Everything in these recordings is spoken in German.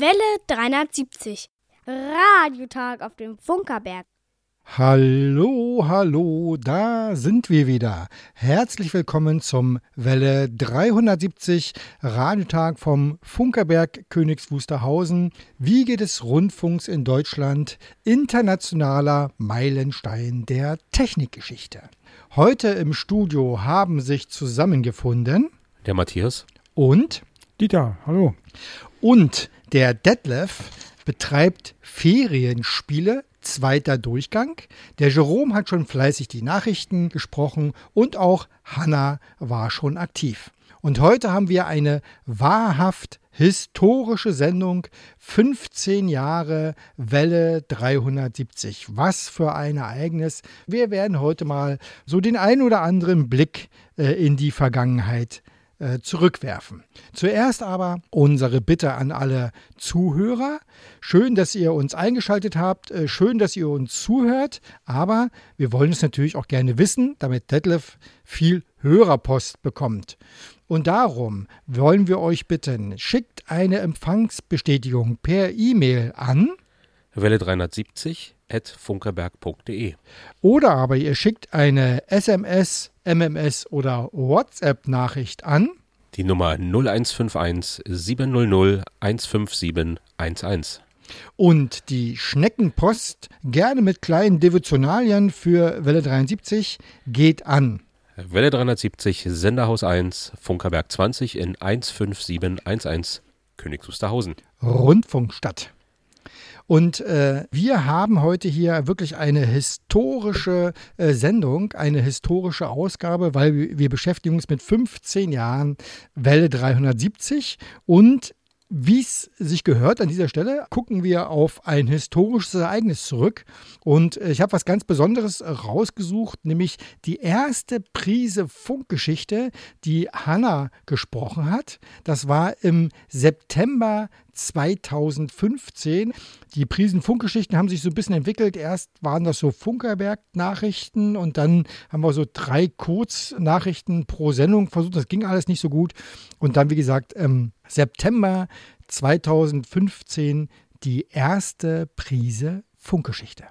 Welle 370. Radiotag auf dem Funkerberg. Hallo, hallo, da sind wir wieder. Herzlich willkommen zum Welle 370 Radiotag vom Funkerberg Königs Wusterhausen, Wiege des Rundfunks in Deutschland, internationaler Meilenstein der Technikgeschichte. Heute im Studio haben sich zusammengefunden der Matthias und Dieter, hallo. Und der Detlef betreibt Ferienspiele zweiter Durchgang. Der Jerome hat schon fleißig die Nachrichten gesprochen und auch Hanna war schon aktiv. Und heute haben wir eine wahrhaft historische Sendung. 15 Jahre Welle 370. Was für ein Ereignis. Wir werden heute mal so den ein oder anderen Blick äh, in die Vergangenheit zurückwerfen. Zuerst aber unsere Bitte an alle Zuhörer. Schön, dass ihr uns eingeschaltet habt, äh, schön, dass ihr uns zuhört, aber wir wollen es natürlich auch gerne wissen, damit Detlef viel Hörerpost bekommt. Und darum wollen wir euch bitten, schickt eine Empfangsbestätigung per E-Mail an Welle 370 at funkerberg.de. Oder aber ihr schickt eine SMS, MMS oder WhatsApp-Nachricht an. Die Nummer 0151 700 157 11. Und die Schneckenpost, gerne mit kleinen Devotionalien für Welle 73, geht an. Welle 370, Senderhaus 1, Funkerberg 20 in 15711, Königs Wusterhausen. Rundfunkstadt. Und äh, wir haben heute hier wirklich eine historische äh, Sendung, eine historische Ausgabe, weil wir, beschäftigen uns mit 15 Jahren Welle 370 und wie es sich gehört an dieser Stelle, gucken wir auf ein historisches Ereignis zurück. Und äh, ich habe was ganz Besonderes rausgesucht, nämlich die erste Prise Funkgeschichte, die Hanna gesprochen hat. Das war im September 2015. Die Prisen-Funkgeschichten haben sich so ein bisschen entwickelt. Erst waren das so Funkerberg-Nachrichten und dann haben wir so drei Kurznachrichten pro Sendung versucht. Das ging alles nicht so gut. Und dann, wie gesagt, im September 2015 die erste Prise Funkgeschichte.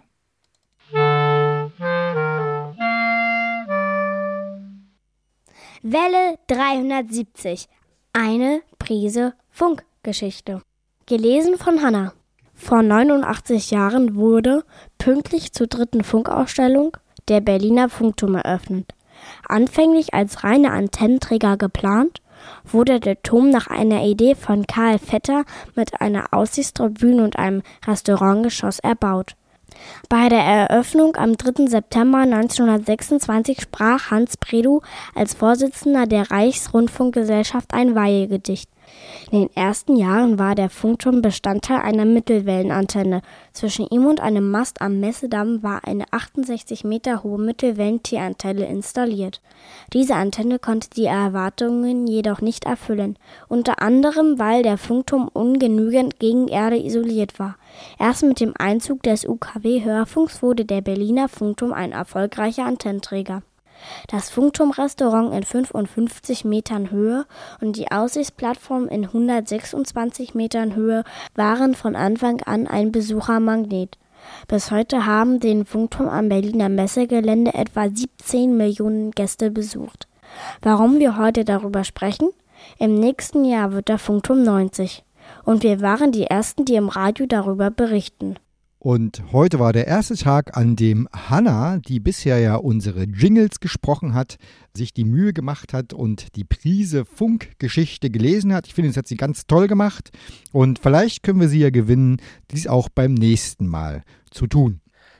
Welle 370. Eine Prise Funkgeschichte. Gelesen von Hanna. Vor 89 Jahren wurde, pünktlich zur dritten Funkausstellung, der Berliner Funkturm eröffnet. Anfänglich als reiner Antennenträger geplant, wurde der Turm nach einer Idee von Karl Vetter mit einer Aussichtstribüne und einem Restaurantgeschoss erbaut. Bei der Eröffnung am 3. September 1926 sprach Hans Bredow als Vorsitzender der Reichsrundfunkgesellschaft ein Weihegedicht. In den ersten Jahren war der Funkturm Bestandteil einer Mittelwellenantenne. Zwischen ihm und einem Mast am Messedamm war eine 68 Meter hohe Mittelwellen-T-Antenne installiert. Diese Antenne konnte die Erwartungen jedoch nicht erfüllen, unter anderem weil der Funkturm ungenügend gegen Erde isoliert war. Erst mit dem Einzug des UKW-Hörfunks wurde der Berliner Funkturm ein erfolgreicher Antennenträger. Das Funkturmrestaurant in 55 Metern Höhe und die Aussichtsplattform in 126 Metern Höhe waren von Anfang an ein Besuchermagnet. Bis heute haben den Funkturm am Berliner Messegelände etwa 17 Millionen Gäste besucht. Warum wir heute darüber sprechen? Im nächsten Jahr wird der Funkturm 90. Und wir waren die Ersten, die im Radio darüber berichten. Und heute war der erste Tag, an dem Hanna, die bisher ja unsere Jingles gesprochen hat, sich die Mühe gemacht hat und die Prise Funkgeschichte gelesen hat. Ich finde, das hat sie ganz toll gemacht. Und vielleicht können wir sie ja gewinnen, dies auch beim nächsten Mal zu tun.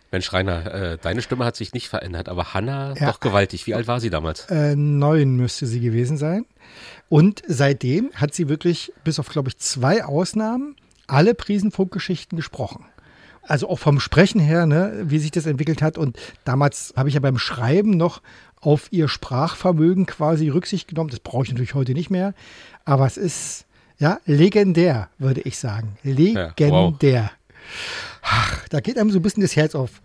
Mensch, Rainer, äh, deine Stimme hat sich nicht verändert, aber Hanna ja. doch gewaltig. Wie alt war sie damals? Äh, neun müsste sie gewesen sein. Und seitdem hat sie wirklich, bis auf, glaube ich, zwei Ausnahmen, alle Prisenfunkgeschichten gesprochen also auch vom Sprechen her, ne, wie sich das entwickelt hat. Und damals habe ich ja beim Schreiben noch auf ihr Sprachvermögen quasi Rücksicht genommen. Das brauche ich natürlich heute nicht mehr. Aber es ist ja legendär, würde ich sagen. Legendär. Ja, wow. Ach, da geht einem so ein bisschen das Herz auf.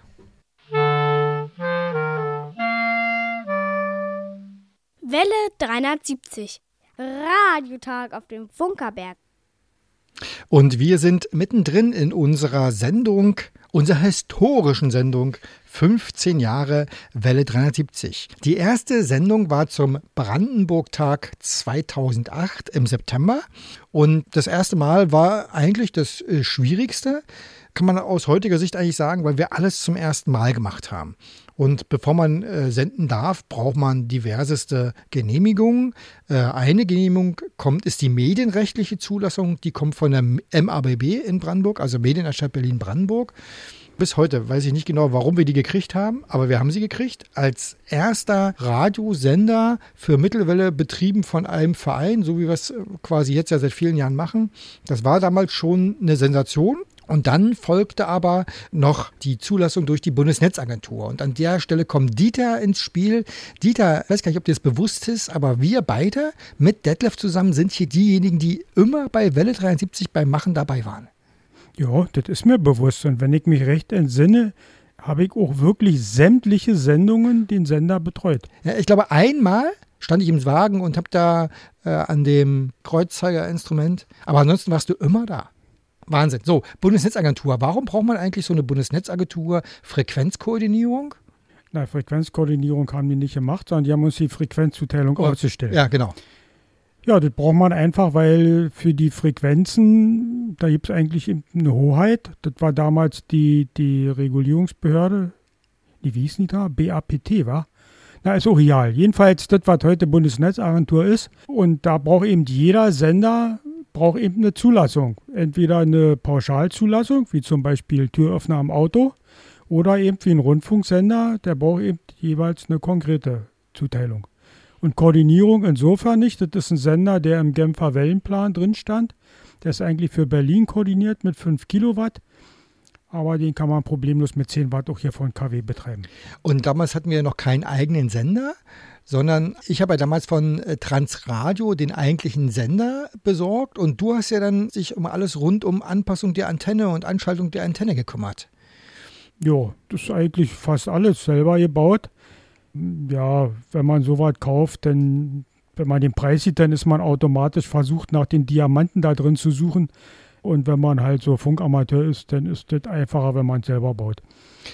Welle 370. Radiotag auf dem Funkerberg. Und wir sind mittendrin in unserer Sendung, unserer historischen Sendung 15 Jahre Welle 370. Die erste Sendung war zum Brandenburg-Tag 2008 im September. Und das erste Mal war eigentlich das äh, Schwierigste, kann man aus heutiger Sicht eigentlich sagen, weil wir alles zum ersten Mal gemacht haben. Und bevor man äh, senden darf, braucht man diverseste Genehmigungen. Äh, eine Genehmigung kommt, ist die medienrechtliche Zulassung, die kommt von der MABB in Brandenburg, also Medienanstalt Berlin-Brandenburg. Bis heute weiß ich nicht genau, warum wir die gekriegt haben, aber wir haben sie gekriegt als erster Radiosender für Mittelwelle betrieben von einem Verein, so wie wir es äh, quasi jetzt ja seit vielen Jahren machen. Das war damals schon eine Sensation und dann folgte aber noch die Zulassung durch die Bundesnetzagentur. Und an der Stelle kommt Dieter ins Spiel. Dieter, ich weiß gar nicht, ob dir das bewusst ist, aber wir beide mit Detlef zusammen sind hier diejenigen, die immer bei Welle 73 beim Machen dabei waren. Ja, das ist mir bewusst. Und wenn ich mich recht entsinne, habe ich auch wirklich sämtliche Sendungen den Sender betreut. Ja, ich glaube, einmal stand ich im Wagen und habe da äh, an dem Kreuzzeigerinstrument, aber ansonsten warst du immer da. Wahnsinn. So, Bundesnetzagentur. Warum braucht man eigentlich so eine Bundesnetzagentur? Frequenzkoordinierung? Na, Frequenzkoordinierung haben die nicht gemacht, sondern die haben uns die Frequenzzuteilung oh, auszustellen. Ja, genau. Ja, das braucht man einfach, weil für die Frequenzen, da gibt es eigentlich eine Hoheit. Das war damals die, die Regulierungsbehörde, die wie hieß die da? BAPT, war? Na, ist auch real. Jedenfalls, das, was heute Bundesnetzagentur ist. Und da braucht eben jeder Sender braucht eben eine Zulassung. Entweder eine Pauschalzulassung, wie zum Beispiel Türöffner am Auto, oder eben wie ein Rundfunksender, der braucht eben jeweils eine konkrete Zuteilung. Und Koordinierung insofern nicht. Das ist ein Sender, der im Genfer Wellenplan drin stand. Der ist eigentlich für Berlin koordiniert mit 5 Kilowatt. Aber den kann man problemlos mit 10 Watt auch hier von KW betreiben. Und damals hatten wir noch keinen eigenen Sender, sondern ich habe ja damals von äh, Transradio den eigentlichen Sender besorgt und du hast ja dann sich um alles rund um Anpassung der Antenne und Anschaltung der Antenne gekümmert. Ja, das ist eigentlich fast alles selber gebaut. Ja, wenn man sowas kauft, dann, wenn man den Preis sieht, dann ist man automatisch versucht, nach den Diamanten da drin zu suchen. Und wenn man halt so Funkamateur ist, dann ist das einfacher, wenn man es selber baut.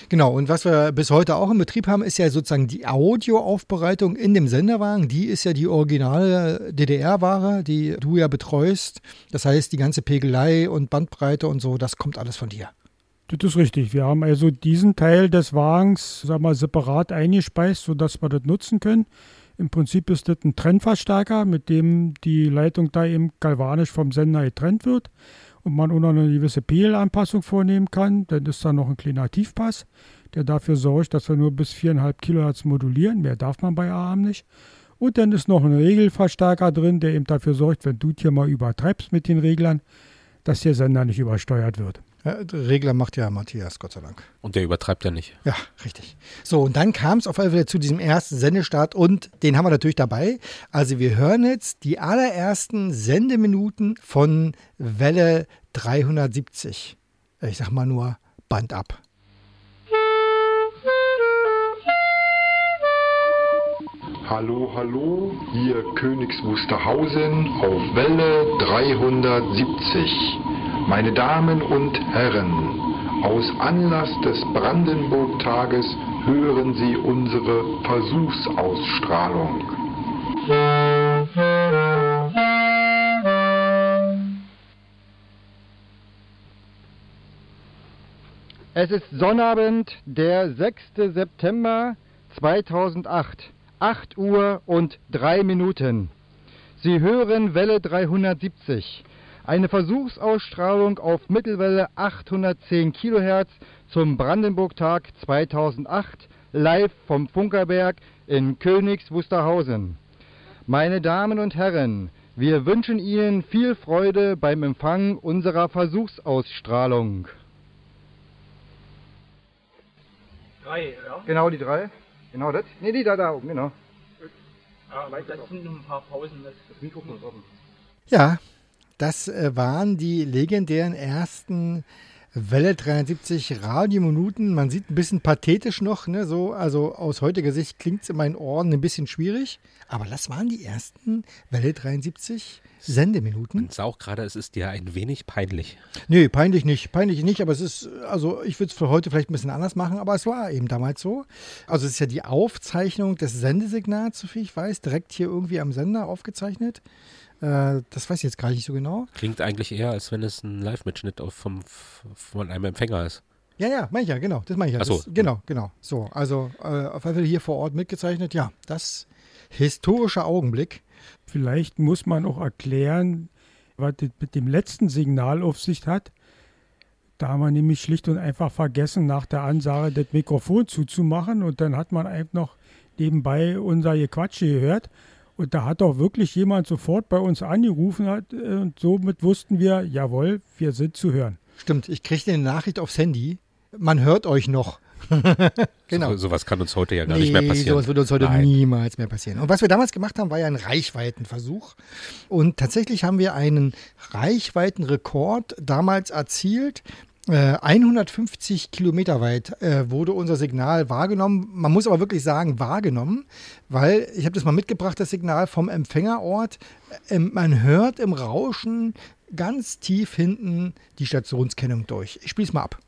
Genau, und was wir bis heute auch im Betrieb haben, ist ja sozusagen die Audioaufbereitung in dem Senderwagen. Die ist ja die originale DDR-Ware, die du ja betreust. Das heißt, die ganze Pegelei und Bandbreite und so, das kommt alles von dir. Das ist richtig. Wir haben also diesen Teil des Wagens sag mal, separat eingespeist, sodass wir das nutzen können. Im Prinzip ist das ein Trennverstärker, mit dem die Leitung da eben galvanisch vom Sender getrennt wird und man auch noch eine gewisse Pegelanpassung vornehmen kann. Dann ist da noch ein kleiner Tiefpass, der dafür sorgt, dass wir nur bis 4,5 Kilohertz modulieren. Mehr darf man bei AM nicht. Und dann ist noch ein Regelverstärker drin, der eben dafür sorgt, wenn du hier mal übertreibst mit den Reglern, dass der Sender nicht übersteuert wird. Ja, Regler macht ja Matthias, Gott sei Dank. Und der übertreibt ja nicht. Ja, richtig. So, und dann kam es auf einmal zu diesem ersten Sendestart und den haben wir natürlich dabei. Also wir hören jetzt die allerersten Sendeminuten von Welle 370. Ich sag mal nur Band ab. Hallo, hallo, hier Königs Wusterhausen auf Welle 370. Meine Damen und Herren, aus Anlass des Brandenburg-Tages hören Sie unsere Versuchsausstrahlung. Es ist Sonnabend, der 6. September 2008, 8 Uhr und 3 Minuten. Sie hören Welle 370 eine Versuchsausstrahlung auf Mittelwelle 810 kHz zum Brandenburg-Tag 2008 live vom Funkerberg in Königs Wusterhausen. Meine Damen und Herren, wir wünschen Ihnen viel Freude beim Empfang unserer Versuchsausstrahlung. Drei, ja? Genau die drei. Genau das. Ne, die da, da oben, genau. Ah, das sind noch ein paar Pausen. Das, das Mikrofon ist offen. Ja, das äh, waren die legendären ersten Welle 73 Radiominuten. Man sieht ein bisschen pathetisch noch, ne? So, also aus heutiger Sicht klingt es in meinen Ohren ein bisschen schwierig. Aber das waren die ersten Welle 73 Sendeminuten. Und auch gerade, es ist dir ein wenig peinlich. Nee, peinlich nicht. Peinlich nicht, aber es ist, also ich würde es für heute vielleicht ein bisschen anders machen, aber es war eben damals so. Also es ist ja die Aufzeichnung des Sendesignals, soviel ich weiß, direkt hier irgendwie am Sender aufgezeichnet. Äh, das weiß ich jetzt gar nicht so genau. Klingt eigentlich eher, als wenn es ein Live-Mitschnitt auf- vom, von einem Empfänger ist. Ja, ja, meine ich ja, genau. Das meine ich ja. So. Das, genau, genau. So, also äh, auf jeden Fall hier vor Ort mitgezeichnet. Ja, das historischer Augenblick. Vielleicht muss man auch erklären, was das mit dem letzten Signal auf sich hat. Da haben wir nämlich schlicht und einfach vergessen, nach der Ansage das Mikrofon zuzumachen und dann hat man einfach noch nebenbei unser Gequatsche gehört. Und da hat auch wirklich jemand sofort bei uns angerufen hat, äh, und somit wussten wir, jawohl, wir sind zu hören. Stimmt, ich kriegte eine Nachricht aufs Handy. Man hört euch noch. genau. So, sowas kann uns heute ja gar nicht mehr passieren. sowas würde uns heute Nein. niemals mehr passieren. Und was wir damals gemacht haben, war ja ein Reichweitenversuch. Und tatsächlich haben wir einen Reichweitenrekord damals erzielt. Äh, 150 Kilometer weit äh, wurde unser Signal wahrgenommen. Man muss aber wirklich sagen, wahrgenommen, weil ich habe das mal mitgebracht, das Signal vom Empfängerort. Ähm, man hört im Rauschen ganz tief hinten die Stationskennung durch. Ich spiele es mal ab.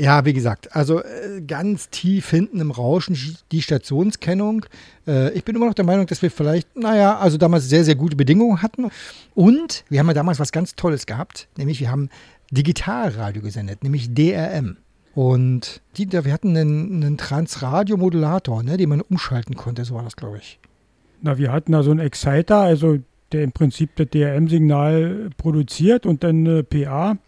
Ja, wie gesagt, also äh, ganz tief hinten im Rauschen die Stationskennung. Äh, ich bin immer noch der Meinung, dass wir vielleicht, naja, also damals sehr, sehr gute Bedingungen hatten. Und wir haben ja damals was ganz Tolles gehabt, nämlich wir haben Digitalradio gesendet, nämlich DRM. Und die, wir hatten einen, einen Transradiomodulator, ne, den man umschalten konnte, so war das, glaube ich. Na, wir hatten da so einen Exciter, also der im Prinzip das DRM-Signal produziert und dann eine PA,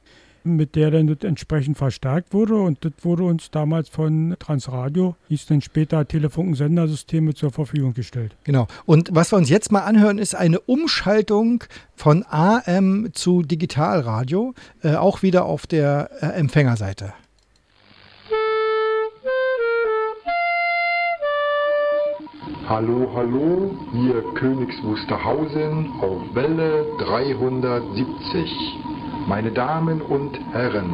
mit der dann das entsprechend verstärkt wurde. Und das wurde uns damals von Transradio, hieß dann später Telefunkensendersysteme zur Verfügung gestellt. Genau. Und was wir uns jetzt mal anhören, ist eine Umschaltung von AM zu Digitalradio, äh, auch wieder auf der äh, Empfängerseite. Hallo, hallo, hier Königs Wusterhausen auf Welle 370. Meine Damen und Herren,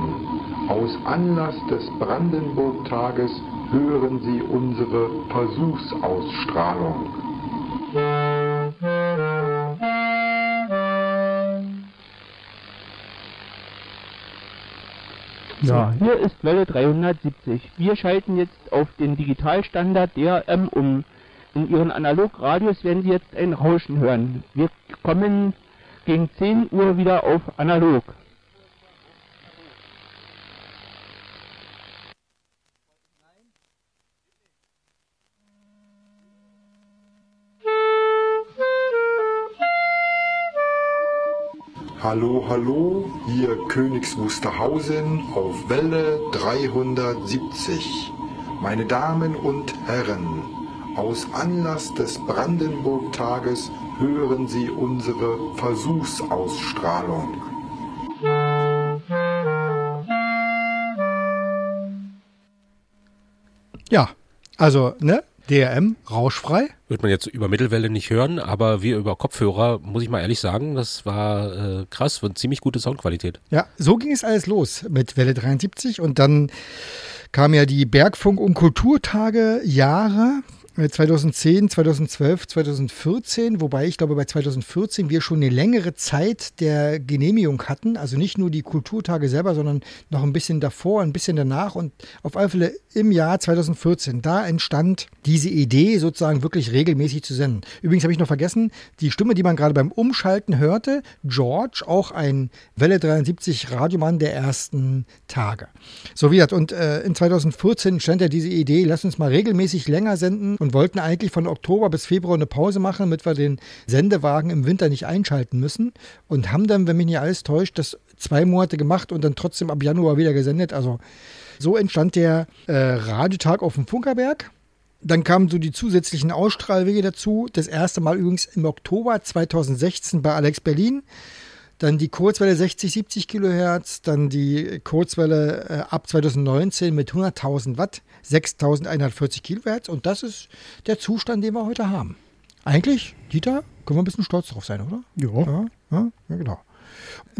aus Anlass des Brandenburg-Tages hören Sie unsere Versuchsausstrahlung. Ja, hier ist Welle 370. Wir schalten jetzt auf den Digitalstandard DRM um. In Ihren Analogradios werden Sie jetzt ein Rauschen hören. Wir kommen gegen 10 Uhr wieder auf Analog. Hallo, hallo, hier Königs Wusterhausen auf Welle 370. Meine Damen und Herren, aus Anlass des Brandenburg-Tages hören Sie unsere Versuchsausstrahlung. Ja, also, ne? DRM, rauschfrei. Wird man jetzt über Mittelwelle nicht hören, aber wir über Kopfhörer, muss ich mal ehrlich sagen, das war äh, krass, war ziemlich gute Soundqualität. Ja, so ging es alles los mit Welle 73 und dann kam ja die Bergfunk- und Kulturtage Jahre. Äh, 2010, 2012, 2014, wobei ich glaube, bei 2014 wir schon eine längere Zeit der Genehmigung hatten, also nicht nur die Kulturtage selber, sondern noch ein bisschen davor, ein bisschen danach und auf alle Fälle im Jahr 2014, da entstand diese Idee, sozusagen wirklich regelmäßig zu senden. Übrigens habe ich noch vergessen, die Stimme, die man gerade beim Umschalten hörte, George, auch ein Welle 73 Radiomann der ersten Tage. So wie gesagt, und äh, in 2014 stand ja diese Idee, lass uns mal regelmäßig länger senden und wollten eigentlich von Oktober bis Februar eine Pause machen, damit wir den Sendewagen im Winter nicht einschalten müssen und haben dann, wenn mich nicht alles täuscht, das zwei Monate gemacht und dann trotzdem ab Januar wieder gesendet. Also so entstand der äh, Radiotag auf dem Funkerberg. Dann kamen so die zusätzlichen Ausstrahlwege dazu. Das erste Mal übrigens im Oktober 2016 bei Alex Berlin. Dann die Kurzwelle 60, 70 Kilohertz, dann die Kurzwelle äh, ab 2019 mit 100.000 Watt, 6.140 Kilohertz und das ist der Zustand, den wir heute haben. Eigentlich, Dieter, können wir ein bisschen stolz drauf sein, oder? Ja. Ja, ja, ja genau.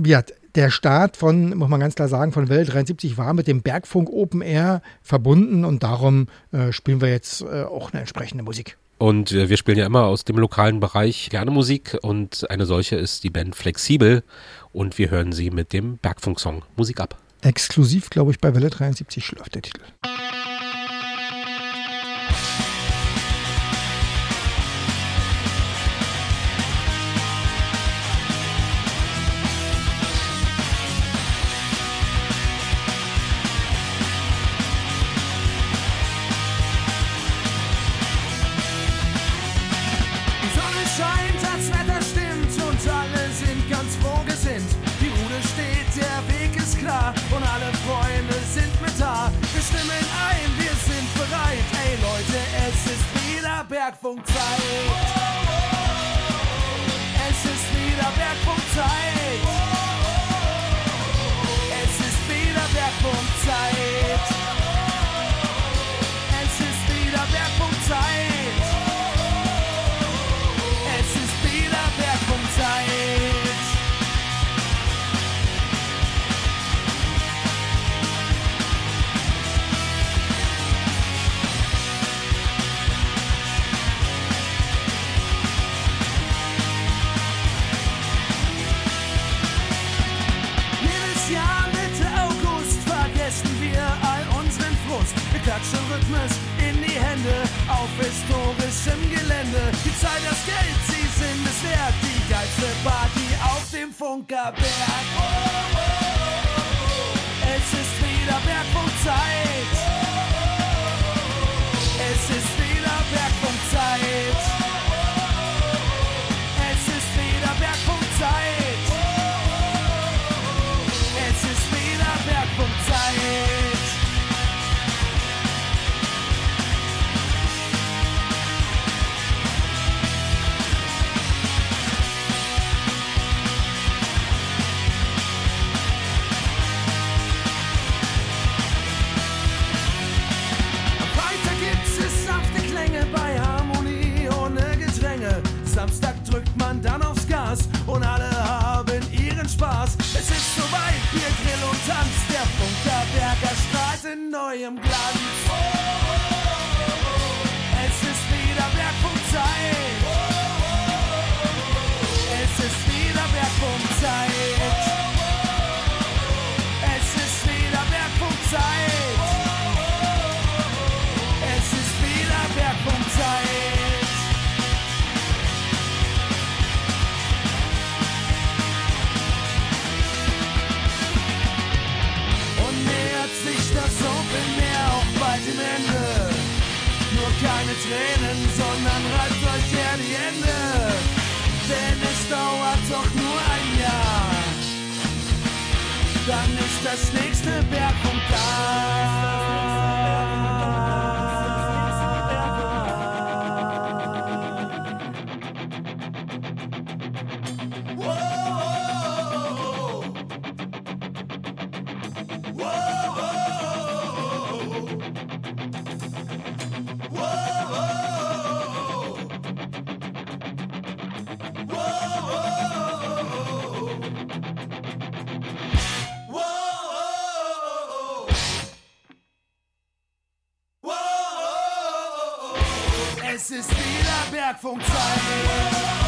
Ja, der Start von, muss man ganz klar sagen, von Welle 73 war mit dem Bergfunk Open Air verbunden und darum äh, spielen wir jetzt äh, auch eine entsprechende Musik. Und äh, wir spielen ja immer aus dem lokalen Bereich gerne Musik und eine solche ist die Band Flexibel und wir hören sie mit dem Bergfunk-Song Musik ab. Exklusiv, glaube ich, bei Welle 73 läuft der Titel. Ist Es ist wieder Bergfunkzeit.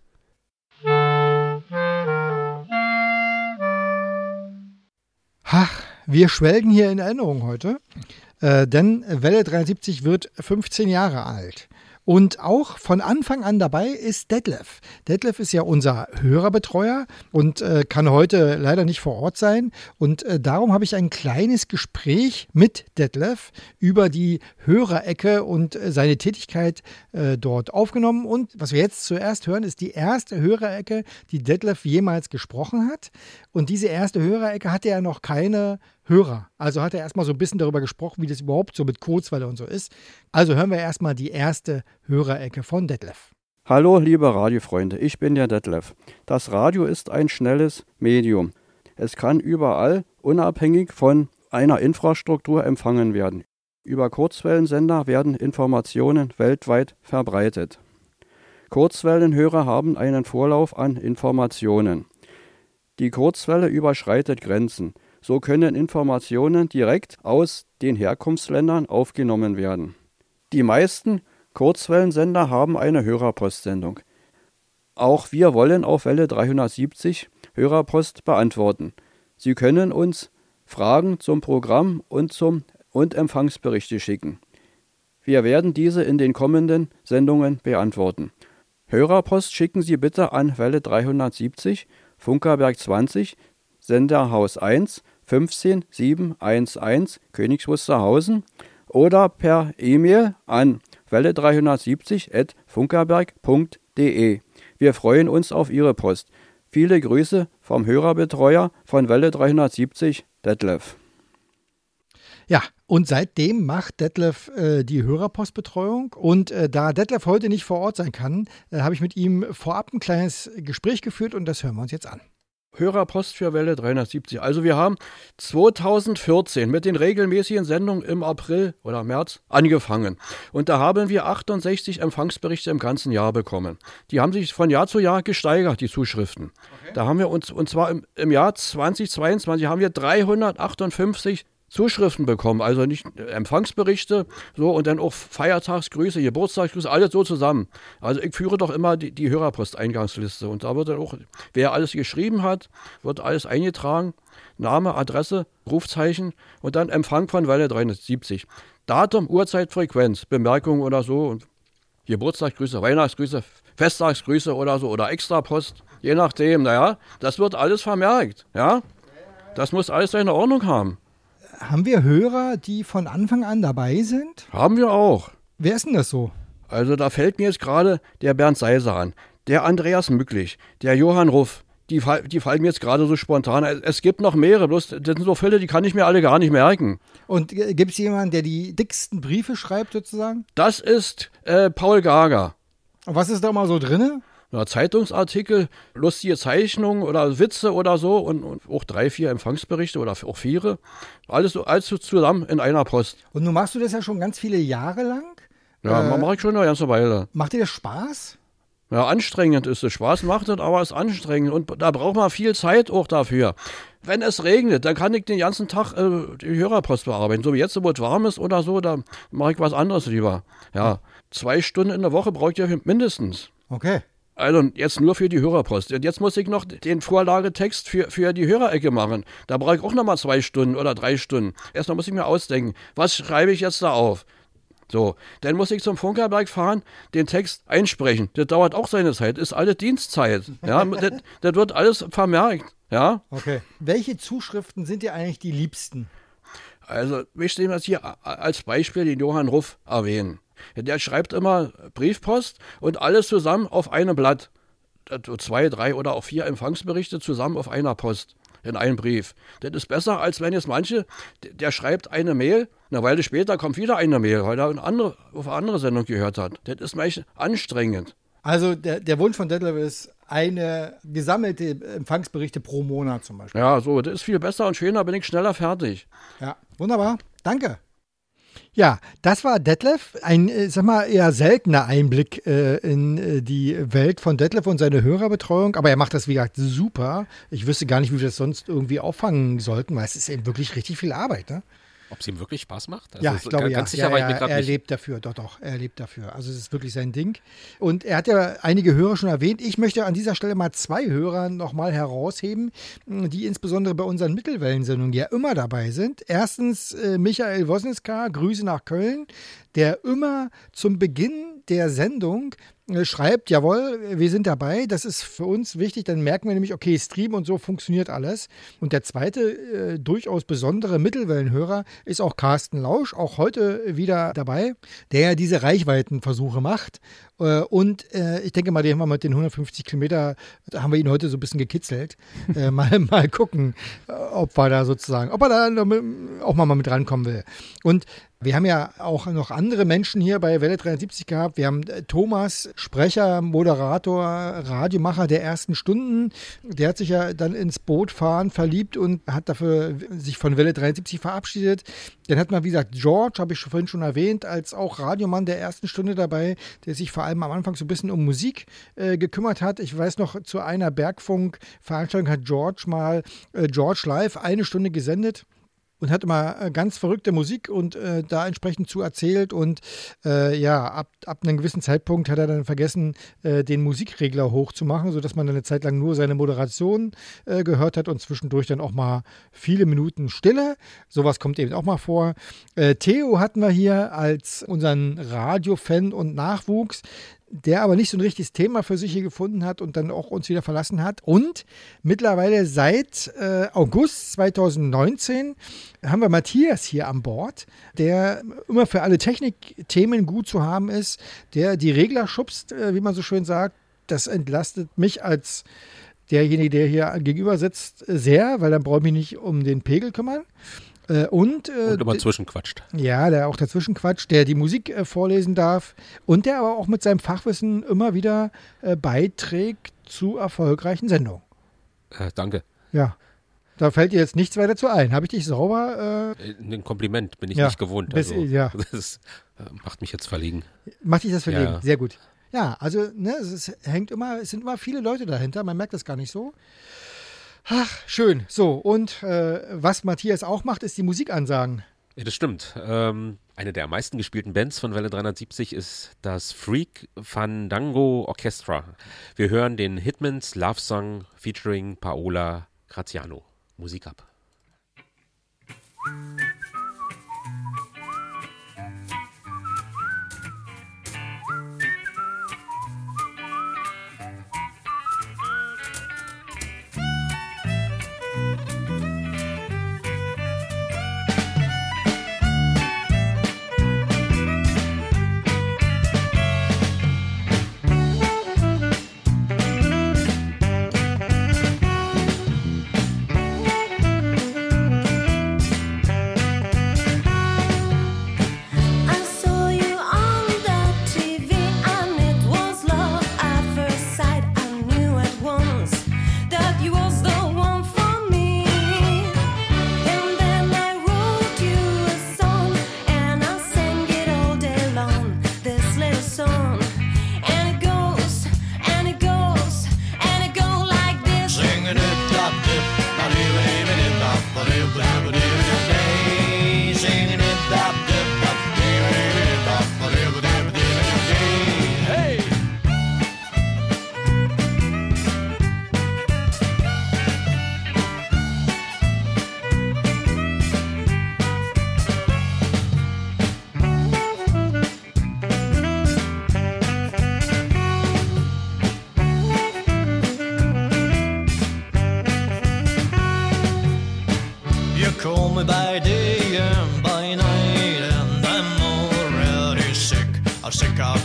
Ach, wir schwelgen hier in Erinnerung heute, äh, denn Welle 73 wird 15 Jahre alt. Und auch von Anfang an dabei ist Detlef. Detlef ist ja unser Hörerbetreuer und äh, kann heute leider nicht vor Ort sein. Und äh, darum habe ich ein kleines Gespräch mit Detlef über die Hörerecke und äh, seine Tätigkeit äh, dort aufgenommen. Und was wir jetzt zuerst hören, ist die erste Hörerecke, die Detlef jemals gesprochen hat. Und diese erste Hörerecke hatte ja noch keine Hörer. Also hat er erstmal so ein bisschen darüber gesprochen, wie das überhaupt so mit Kurzwelle und so ist. Also hören wir erstmal die erste Hörerecke von Detlef. Hallo, liebe Radiofreunde, ich bin der Detlef. Das Radio ist ein schnelles Medium. Es kann überall, unabhängig von einer Infrastruktur, empfangen werden. Über Kurzwellensender werden Informationen weltweit verbreitet. Kurzwellenhörer haben einen Vorlauf an Informationen. Die Kurzwelle überschreitet Grenzen. So können Informationen direkt aus den Herkunftsländern aufgenommen werden. Die meisten Kurzwellensender haben eine Hörerpostsendung. Auch wir wollen auf Welle 370 Hörerpost beantworten. Sie können uns Fragen zum Programm und zum und Empfangsberichte schicken. Wir werden diese in den kommenden Sendungen beantworten. Hörerpost schicken Sie bitte an Welle 370, Funkerberg 20, Senderhaus 1, 15711 Königs Wusterhausen oder per E-Mail an welle370.funkerberg.de. Wir freuen uns auf Ihre Post. Viele Grüße vom Hörerbetreuer von Welle 370, Detlef. Ja, und seitdem macht Detlef äh, die Hörerpostbetreuung. Und äh, da Detlef heute nicht vor Ort sein kann, äh, habe ich mit ihm vorab ein kleines Gespräch geführt und das hören wir uns jetzt an. Hörerpost für Welle 370. Also wir haben 2014 mit den regelmäßigen Sendungen im April oder März angefangen. Und da haben wir 68 Empfangsberichte im ganzen Jahr bekommen. Die haben sich von Jahr zu Jahr gesteigert, die Zuschriften. Okay. Da haben wir uns, und zwar im, im Jahr 2022 haben wir 358 Zuschriften bekommen, also nicht Empfangsberichte, so und dann auch Feiertagsgrüße, Geburtstagsgrüße, alles so zusammen. Also ich führe doch immer die, die Hörerposteingangsliste und da wird dann auch, wer alles geschrieben hat, wird alles eingetragen, Name, Adresse, Rufzeichen und dann Empfang von Welle 370. Datum, Uhrzeit, Frequenz, Bemerkungen oder so und Geburtstagsgrüße, Weihnachtsgrüße, Festtagsgrüße oder so oder Extrapost, je nachdem, naja, das wird alles vermerkt, ja. Das muss alles seine Ordnung haben haben wir Hörer, die von Anfang an dabei sind? Haben wir auch. Wer ist denn das so? Also da fällt mir jetzt gerade der Bernd Seiser an, der Andreas Mücklich, der Johann Ruff, die, die fallen mir jetzt gerade so spontan. Es gibt noch mehrere, bloß das sind so Fälle, die kann ich mir alle gar nicht merken. Und gibt es jemanden, der die dicksten Briefe schreibt sozusagen? Das ist äh, Paul Gager. Und was ist da mal so drinne? Na, Zeitungsartikel, lustige Zeichnungen oder Witze oder so und, und, auch drei, vier Empfangsberichte oder auch vier. Alles, alles zusammen in einer Post. Und nun machst du das ja schon ganz viele Jahre lang? Ja, äh, mache ich schon eine ganze Weile. Macht dir das Spaß? Ja, anstrengend ist es. Spaß macht es, aber es ist anstrengend. Und da braucht man viel Zeit auch dafür. Wenn es regnet, dann kann ich den ganzen Tag äh, die Hörerpost bearbeiten. So wie jetzt, wo es warm ist oder so, da mache ich was anderes lieber. Ja, zwei Stunden in der Woche brauche ich ja mindestens. Okay. Also jetzt nur für die Hörerpost. Und jetzt muss ich noch den Vorlagetext für, für die Hörerecke machen. Da brauche ich auch nochmal zwei Stunden oder drei Stunden. Erstmal muss ich mir ausdenken, was schreibe ich jetzt da auf? So, dann muss ich zum Funkerberg fahren, den Text einsprechen. Das dauert auch seine Zeit, ist alle Dienstzeit. Ja, das, das wird alles vermerkt. Ja. Okay. Welche Zuschriften sind dir eigentlich die liebsten? Also, ich möchte das hier als Beispiel den Johann Ruff erwähnen. Der schreibt immer Briefpost und alles zusammen auf einem Blatt. Zwei, drei oder auch vier Empfangsberichte zusammen auf einer Post in einem Brief. Das ist besser, als wenn jetzt manche, der schreibt eine Mail, eine Weile später kommt wieder eine Mail, weil er eine andere, auf eine andere Sendung gehört hat. Das ist manchmal anstrengend. Also der, der Wunsch von Detlef ist eine gesammelte Empfangsberichte pro Monat zum Beispiel. Ja, so, das ist viel besser und schöner, bin ich schneller fertig. Ja, wunderbar. Danke. Ja, das war Detlef. Ein, äh, sag mal, eher seltener Einblick äh, in äh, die Welt von Detlef und seine Hörerbetreuung. Aber er macht das, wie gesagt, super. Ich wüsste gar nicht, wie wir das sonst irgendwie auffangen sollten, weil es ist eben wirklich richtig viel Arbeit. Ne? Ob es ihm wirklich Spaß macht? Also ja, ich glaube, ganz ja. Sicher ja, ja, gerade er nicht. lebt dafür, doch, doch, er lebt dafür. Also es ist wirklich sein Ding. Und er hat ja einige Hörer schon erwähnt. Ich möchte an dieser Stelle mal zwei Hörer nochmal herausheben, die insbesondere bei unseren Mittelwellensendungen ja immer dabei sind. Erstens äh, Michael Wosnitzka, Grüße nach Köln, der immer zum Beginn der Sendung schreibt, jawohl, wir sind dabei, das ist für uns wichtig, dann merken wir nämlich, okay, Stream und so funktioniert alles. Und der zweite, äh, durchaus besondere Mittelwellenhörer ist auch Carsten Lausch, auch heute wieder dabei, der ja diese Reichweitenversuche macht. Äh, und äh, ich denke mal, die haben wir mit den 150 Kilometer, da haben wir ihn heute so ein bisschen gekitzelt. Äh, mal, mal gucken, äh, ob wir da sozusagen, ob er da auch mal mit rankommen will. Und wir haben ja auch noch andere Menschen hier bei Welle 73 gehabt. Wir haben äh, Thomas, Sprecher, Moderator, Radiomacher der ersten Stunden. Der hat sich ja dann ins Boot fahren verliebt und hat dafür sich von Welle 73 verabschiedet. Dann hat man, wie gesagt, George, habe ich vorhin schon erwähnt, als auch Radiomann der ersten Stunde dabei, der sich vor allem am Anfang so ein bisschen um Musik äh, gekümmert hat. Ich weiß noch, zu einer Bergfunk-Veranstaltung hat George mal äh, George Live eine Stunde gesendet und hat immer äh, ganz verrückte Musik und äh, da entsprechend zu erzählt. Und äh, ja, ab, ab einem gewissen Zeitpunkt hat er dann vergessen, äh, den Musikregler hochzumachen, sodass man dann eine Zeit lang nur seine Moderation äh, gehört hat und zwischendurch dann auch mal viele Minuten Stille. Sowas kommt eben auch mal vor. Äh, Theo hatten wir hier als unseren Radiofan und Nachwuchs der aber nicht so ein richtiges Thema für sich hier gefunden hat und dann auch uns wieder verlassen hat. Und mittlerweile seit äh, August 2019 haben wir Matthias hier an Bord, der immer für alle Technikthemen gut zu haben ist, der die Regler schubst, äh, wie man so schön sagt. Das entlastet mich als derjenige, der hier gegenüber sitzt, sehr, weil dann brauche ich mich nicht um den Pegel kümmern. Äh, und, äh, Und immer zwischenquatscht. ja, der auch dazwischen quatscht, der die Musik äh, vorlesen darf und der aber auch mit seinem Fachwissen immer wieder äh, beiträgt zu erfolgreichen Sendungen. Äh, danke. Ja. Da fällt dir jetzt nichts weiter zu ein. Habe ich dich sauber? Äh, Ein Kompliment bin ich Ja, nicht gewohnt. bis- Also, ja. Das macht mich jetzt verlegen. macht dich das verlegen? Ja. Sehr gut. Ja, also ne, es ist, hängt immer, es sind immer viele Leute dahinter. Man merkt das gar nicht so. Ach, schön. So, und äh, was Matthias auch macht, ist die Musikansagen. Ja, das stimmt. Ähm, eine der am meisten gespielten Bands von Welle 370 ist das Freak Fandango Orchestra. Wir hören den Hitmans Love Song featuring Paola Graziano. Musik ab.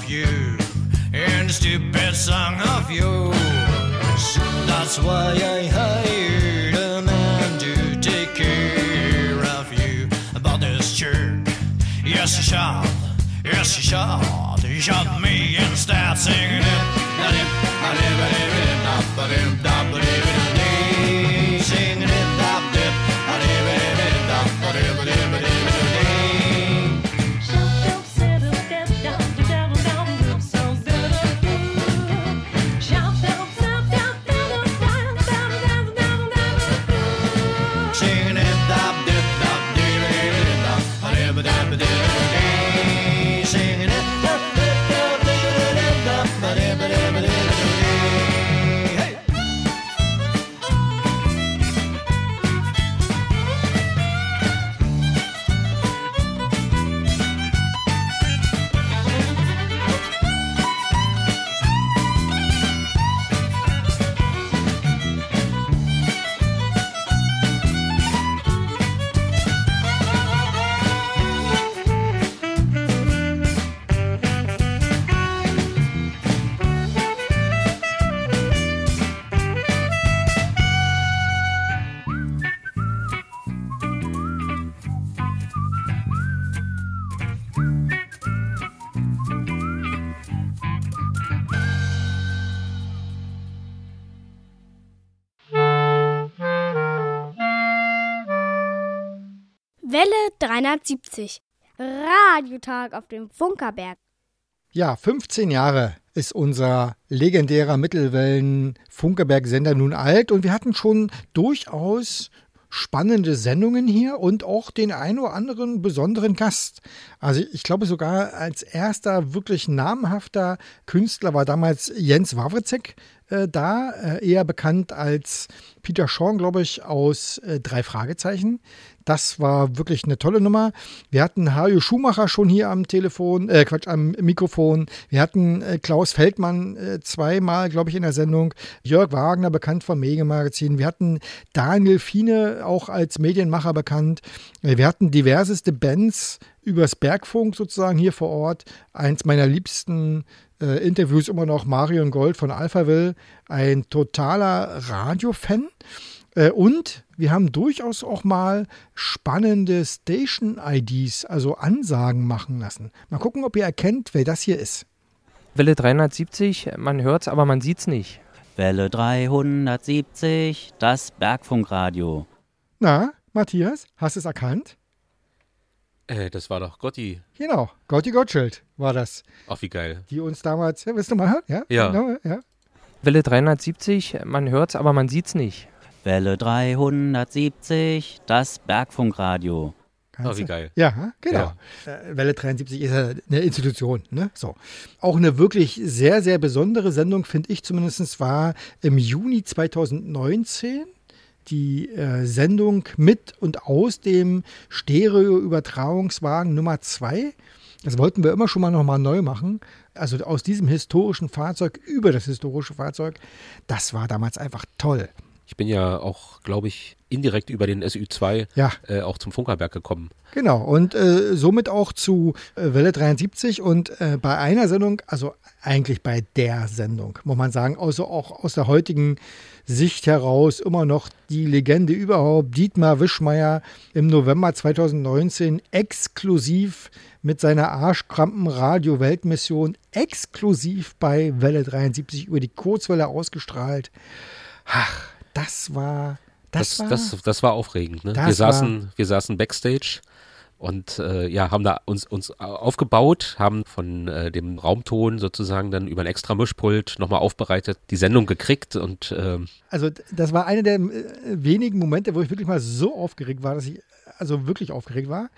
You and the stupid song of yours. That's why 1970. Radiotag auf dem Funkerberg. Ja, 15 Jahre ist unser legendärer Mittelwellen-Funkerberg-Sender nun alt und wir hatten schon durchaus spannende Sendungen hier und auch den ein oder anderen besonderen Gast. Also ich glaube sogar als erster wirklich namhafter Künstler war damals Jens Wawrzyk äh, da, äh, eher bekannt als Peter Schorn, glaube ich, aus äh, drei Fragezeichen. Das war wirklich eine tolle Nummer. Wir hatten Hajo Schumacher schon hier am Telefon, äh, Quatsch, am Mikrofon. Wir hatten äh, Klaus Feldmann äh, zweimal, glaube ich, in der Sendung. Jörg Wagner, bekannt vom Medienmagazin. Wir hatten Daniel Fiene, auch als Medienmacher bekannt. Äh, wir hatten diverseste Bands übers Bergfunk sozusagen hier vor Ort. Eins meiner liebsten äh, Interviews immer noch Marion Gold von Alphaville, ein totaler Radiofan. Äh, und wir haben durchaus auch mal spannende Station-IDs, also Ansagen machen lassen. Mal gucken, ob ihr erkennt, wer das hier ist. Welle 370, man hört's, aber man sieht's nicht. Welle 370, das Bergfunkradio. Na, Matthias, hast du es erkannt? Äh, das war doch Gotti. Genau, Gotti Gottschild war das. Ach, wie geil. Die uns damals, ja, willst du mal hören? Ja. Ja. Genau, ja. Welle 370, man hört's, aber man sieht's nicht. Welle 370, das Bergfunkradio. Kannst Oh, wie geil. Ja, genau. Äh, Welle 73 ist ja eine Institution. Ne? So. Auch eine wirklich sehr, sehr besondere Sendung, finde ich zumindest, war im Juni 2019 die äh, Sendung mit und aus dem Stereo-Übertragungswagen Nummer 2. Das wollten wir immer schon mal nochmal neu machen. Also aus diesem historischen Fahrzeug über das historische Fahrzeug. Das war damals einfach toll. Ich bin ja auch, glaube ich, indirekt über den SU2 Ja. äh, auch zum Funkerberg gekommen. Genau, und äh, somit auch zu äh, Welle 73 und äh, bei einer Sendung, also eigentlich bei der Sendung, muss man sagen, also auch aus der heutigen Sicht heraus immer noch die Legende überhaupt, Dietmar Wischmeier im November 2019 exklusiv mit seiner Arschkrampen-Radio-Weltmission exklusiv bei Welle 73 über die Kurzwelle ausgestrahlt. Ach, das war, das, Das, war, das, das war aufregend. Ne? Wir, saßen, wir saßen backstage und äh, ja, haben da uns, uns aufgebaut, haben von äh, dem Raumton sozusagen dann über ein extra Mischpult nochmal aufbereitet, die Sendung gekriegt und ähm, Also das war einer der äh, wenigen Momente, wo ich wirklich mal so aufgeregt war, dass ich also wirklich aufgeregt war,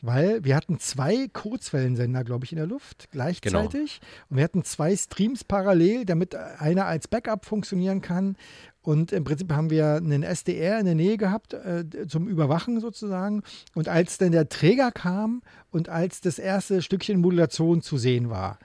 weil wir hatten zwei Kurzwellensender, glaube ich, in der Luft gleichzeitig und wir hatten zwei Streams parallel, damit einer als Backup funktionieren kann. Und im Prinzip haben wir einen SDR in der Nähe gehabt äh, zum Überwachen sozusagen. Und als dann der Träger kam und als das erste Stückchen Modulation zu sehen war,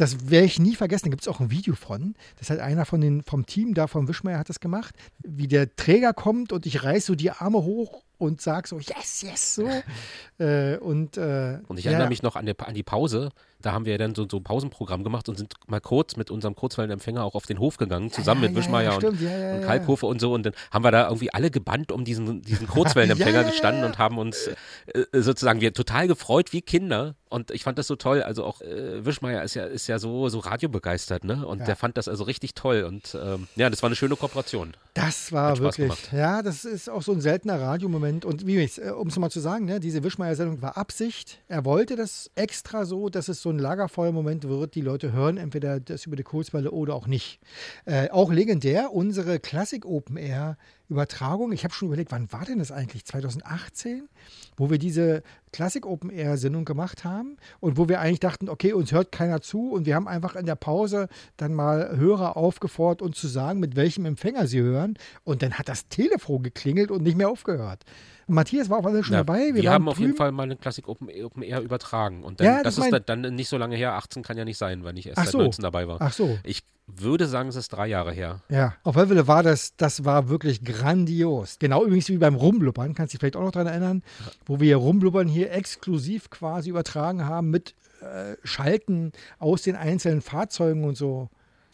das werde ich nie vergessen. Da gibt es auch ein Video von. Das hat einer von den, vom Team da, vom Wischmeier hat das gemacht. Wie der Träger kommt und ich reiß so die Arme hoch und sag so, yes, yes, so. äh, und, äh, Und ich ja, erinnere mich noch an, der, an die Pause, Da haben wir dann so, so ein Pausenprogramm gemacht und sind mal kurz mit unserem Kurzwellenempfänger auch auf den Hof gegangen, zusammen ja, mit ja, Wischmeier ja, und, ja, ja, und ja. Kalkofe und so. Und dann haben wir da irgendwie alle gebannt um diesen, diesen Kurzwellenempfänger Ja, ja, ja, gestanden ja. und haben uns äh, sozusagen wir total gefreut wie Kinder. Und ich fand das so toll. Also auch äh, Wischmeier ist ja, ist ja so, so radiobegeistert, ne? Und Ja. der fand das also richtig toll. Und ähm, ja, das war eine schöne Kooperation. Das war wirklich, gemacht. ja, das ist auch so ein seltener Radiomoment. Und wie ich, um es mal zu sagen, ne, diese Wischmeier-Sendung war Absicht. Er wollte das extra so, dass es so ein Lagerfeuermoment wird. Die Leute hören entweder das über die Kurzwelle oder auch nicht. Äh, auch legendär, unsere Klassik Open Air Übertragung. Ich habe schon überlegt, wann war denn das eigentlich? 2018? Wo wir diese Klassik Open Air Sendung gemacht haben und wo wir eigentlich dachten, okay, uns hört keiner zu und wir haben einfach in der Pause dann mal Hörer aufgefordert, uns zu sagen, mit welchem Empfänger sie hören und dann hat das Telefon geklingelt und nicht mehr aufgehört. Matthias war auch alle schon Ja, dabei. wir waren haben auf jeden. Fall mal eine Klassik Open, Open Air übertragen. Und dann, Ja, das, das ist dann, dann nicht so lange her. 18 kann ja nicht sein, weil ich erst Ach seit so. 19 dabei war. Ach so. Ich würde sagen, es ist drei Jahre her. Ja, auf Fälle war das, das war wirklich grandios. Genau übrigens wie beim Rumblubbern, kannst du dich vielleicht auch noch daran erinnern, wo wir Rumblubbern hier exklusiv quasi übertragen haben mit äh, Schalten aus den einzelnen Fahrzeugen und so.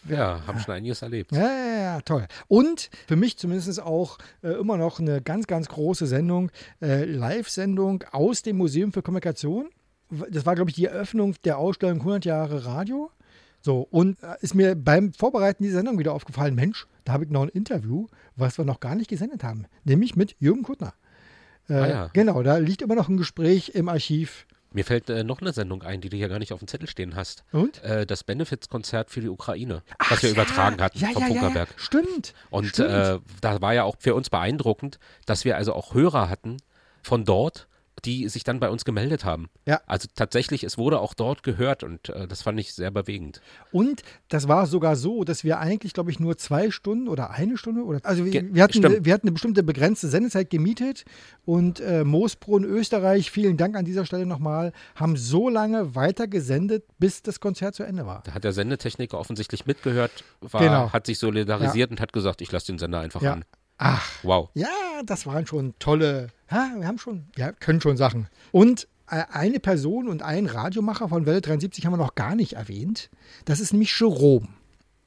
Ja, haben schon einiges erlebt. Ja, ja, ja, toll. Und für mich zumindest auch äh, immer noch eine ganz, ganz große Sendung, äh, Live-Sendung aus dem Museum für Kommunikation. Das war, glaube ich, die Eröffnung der Ausstellung 100 Jahre Radio. So, und äh, ist mir beim Vorbereiten dieser Sendung wieder aufgefallen, Mensch, da habe ich noch ein Interview, was wir noch gar nicht gesendet haben, nämlich mit Jürgen Kuttner. Äh, Ah ja. Genau, da liegt immer noch ein Gespräch im Archiv. Mir fällt äh, noch eine Sendung ein, die du hier gar nicht auf dem Zettel stehen hast. Und? Äh, das Benefits-Konzert für die Ukraine, was wir übertragen hatten ja, vom ja, ja, ja, Funkerberg. Stimmt. Und stimmt. äh, da war ja auch für uns beeindruckend, dass wir also auch Hörer hatten von dort, die sich dann bei uns gemeldet haben. Ja. Also tatsächlich, es wurde auch dort gehört und äh, das fand ich sehr bewegend. Und das war sogar so, dass wir eigentlich, glaube ich, nur zwei Stunden oder eine Stunde oder also wir, Ge- wir, hatten, stimmt. wir hatten eine bestimmte begrenzte Sendezeit gemietet und äh, Moosbrunn Österreich, vielen Dank an dieser Stelle nochmal, haben so lange weiter gesendet, bis das Konzert zu Ende war. Da hat der Sendetechniker offensichtlich mitgehört, war, Genau. hat sich solidarisiert und hat gesagt, ich lasse den Sender einfach Ja. an. Ach. Wow. Ja, das waren schon tolle, ja, wir haben schon, wir können schon Sachen. Und äh, eine Person und ein Radiomacher von Welle 73 haben wir noch gar nicht erwähnt. Das ist nämlich Jerome.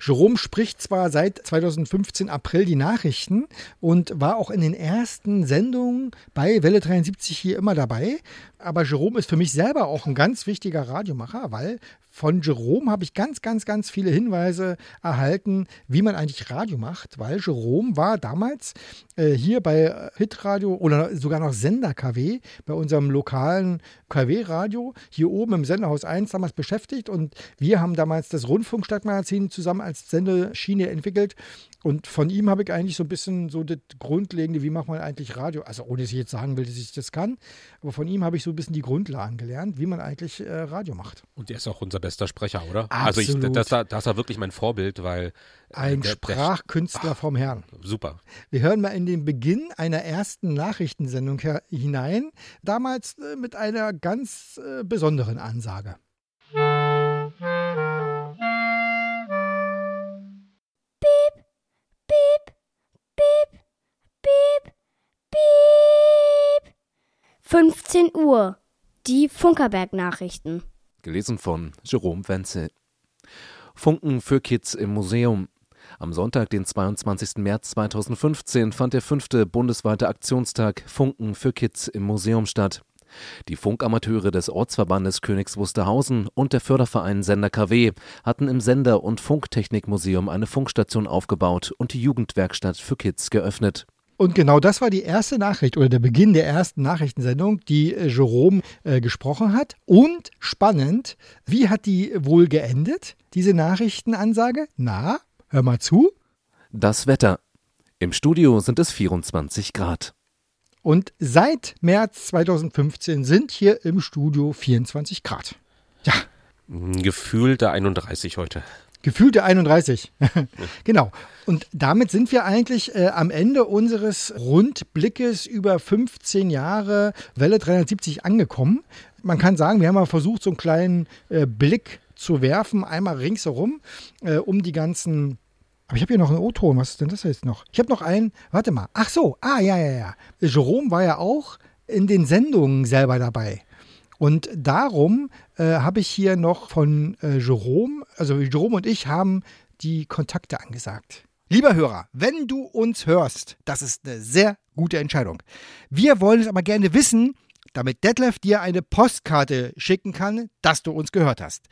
Jerome spricht zwar seit 2015 April die Nachrichten und war auch in den ersten Sendungen bei Welle 73 hier immer dabei. Aber Jerome ist für mich selber auch ein ganz wichtiger Radiomacher, weil von Jerome habe ich ganz, ganz, ganz viele Hinweise erhalten, wie man eigentlich Radio macht, weil Jerome war damals äh, hier bei äh, Hitradio oder sogar noch Sender KW, bei unserem lokalen KW-Radio, hier oben im Senderhaus 1 damals beschäftigt. Und wir haben damals das Rundfunkstadtmagazin zusammen als Sendeschiene entwickelt. Und von ihm habe ich eigentlich so ein bisschen so das Grundlegende, wie macht man eigentlich Radio, also ohne dass ich jetzt sagen will, dass ich das kann, aber von ihm habe ich so ein bisschen die Grundlagen gelernt, wie man eigentlich äh, Radio macht. Und der ist auch unser bester Sprecher, oder? Also ich, Absolut. das, war- das war wirklich mein Vorbild, weil äh, Ein der- der- Sprachkünstler vom Herrn. super. Wir hören mal in den Beginn einer ersten Nachrichtensendung hinein, damals äh, mit einer ganz äh, besonderen Ansage. 15 Uhr. Die Funkerberg-Nachrichten. Gelesen von Jerome Wenzel. Funken für Kids im Museum. Am Sonntag, den 22. März 2015, fand der fünfte bundesweite Aktionstag Funken für Kids im Museum statt. Die Funkamateure des Ortsverbandes Königs Wusterhausen und der Förderverein Sender KW hatten im Sender- und Funktechnikmuseum eine Funkstation aufgebaut und die Jugendwerkstatt für Kids geöffnet. Und genau das war die erste Nachricht oder der Beginn der ersten Nachrichtensendung, die äh, Jerome äh, gesprochen hat. Und spannend, wie hat die wohl geendet, diese Nachrichtenansage? Na, hör mal zu. Das Wetter. Im Studio sind es 24 Grad. Und seit März 2015 sind hier im Studio 24 Grad. Ja, Gefühlte 31 heute. Gefühlte 31. genau. Und damit sind wir eigentlich äh, am Ende unseres Rundblickes über 15 Jahre Welle 370 angekommen. Man kann sagen, wir haben mal versucht, so einen kleinen äh, Blick zu werfen, einmal ringsherum, äh, um die ganzen. Aber ich habe hier noch einen O-Ton. Was ist denn das jetzt noch? Ich habe noch einen. Warte mal. Ach so. Ah, ja, ja, ja. Jerome war ja auch in den Sendungen selber dabei. Und darum äh, habe ich hier noch von äh, Jerome, also Jerome und ich haben die Kontakte angesagt. Lieber Hörer, wenn du uns hörst, das ist eine sehr gute Entscheidung. Wir wollen es aber gerne wissen, damit Detlef dir eine Postkarte schicken kann, dass du uns gehört hast.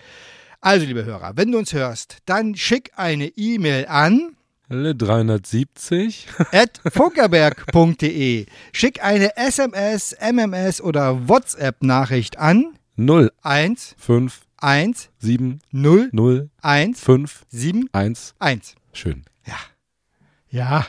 Also, liebe Hörer, wenn du uns hörst, dann schick eine E-Mail an 370 at funkerberg.de. Schick eine SMS, MMS oder WhatsApp-Nachricht an. 0 1 5 1 7 0 0 1 5 7 1 1. Schön. Ja,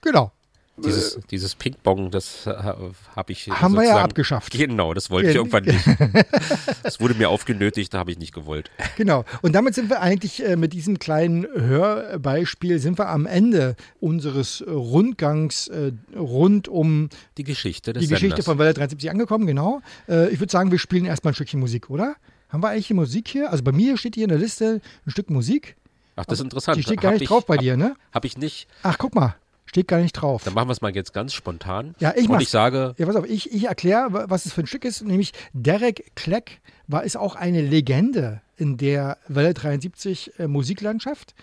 genau. Dieses, dieses Ping-Pong, das äh, habe ich. Haben wir ja abgeschafft. Genau, das wollte ich Gen- irgendwann nicht. Das wurde mir aufgenötigt, da habe ich nicht gewollt. Genau. Und damit sind wir eigentlich äh, mit diesem kleinen Hörbeispiel sind wir am Ende unseres äh, Rundgangs äh, rund um Die Geschichte des die Geschichte Senders. von Welle 73 angekommen, genau. Äh, ich würde sagen, wir spielen erstmal ein Stückchen Musik, oder? Haben wir eigentlich Musik hier? Also bei mir steht hier in der Liste ein Stück Musik. Ach, das ist interessant. Die steht gar Hab nicht ich- drauf bei hab- dir, ne? Habe ich nicht. Ach, guck mal. Steht gar nicht drauf. Dann machen wir es mal jetzt ganz spontan. Ja, ich Und ich sage, Ja, pass auf, ich, ich erkläre, wa- was es für ein Stück ist. Nämlich Derek Kleck war, ist auch eine Legende in der Welle 73 äh, Musiklandschaft.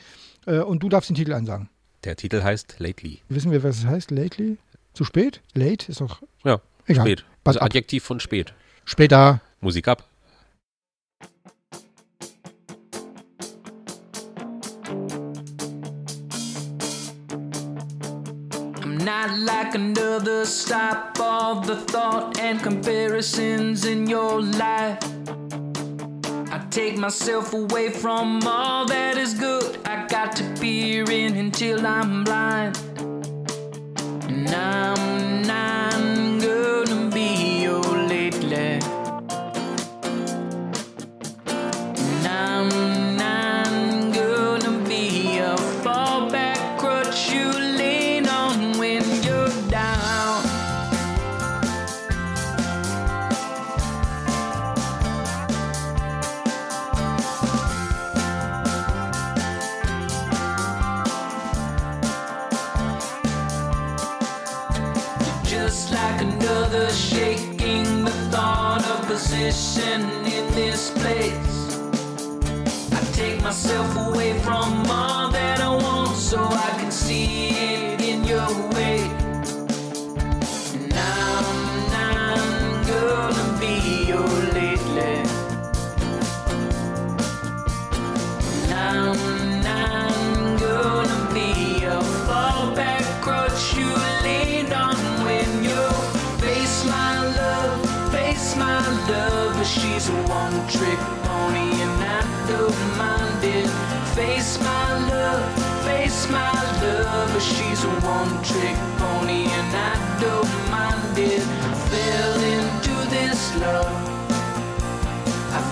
Äh, und du darfst den Titel ansagen. der Titel heißt Lately. Wissen wir, was es heißt? Lately? Zu spät? Late ist doch Ja, Egal. spät. Pass Also ab. Adjektiv von spät. später. Musik ab. Not like another stop of the thought and comparisons in your life. I take myself away from all that is good. I got to peer in until I'm blind. And I'm myself away from all that I want so I can see it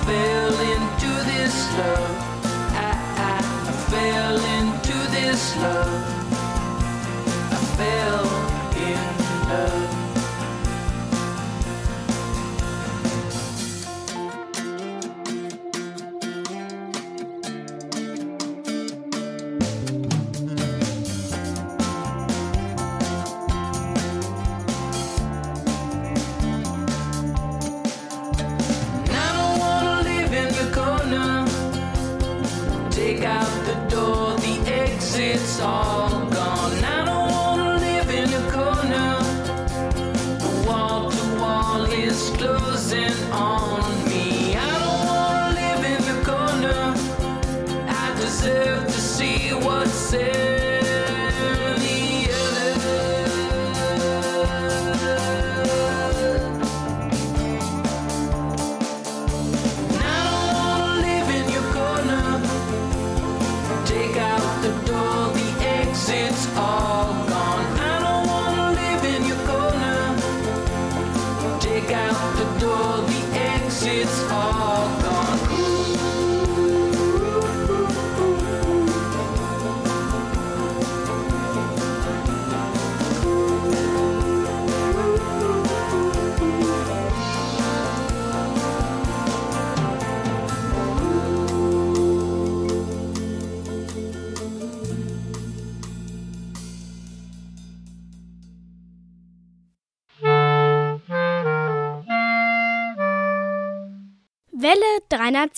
fell into this love. I, I, I fell into this love.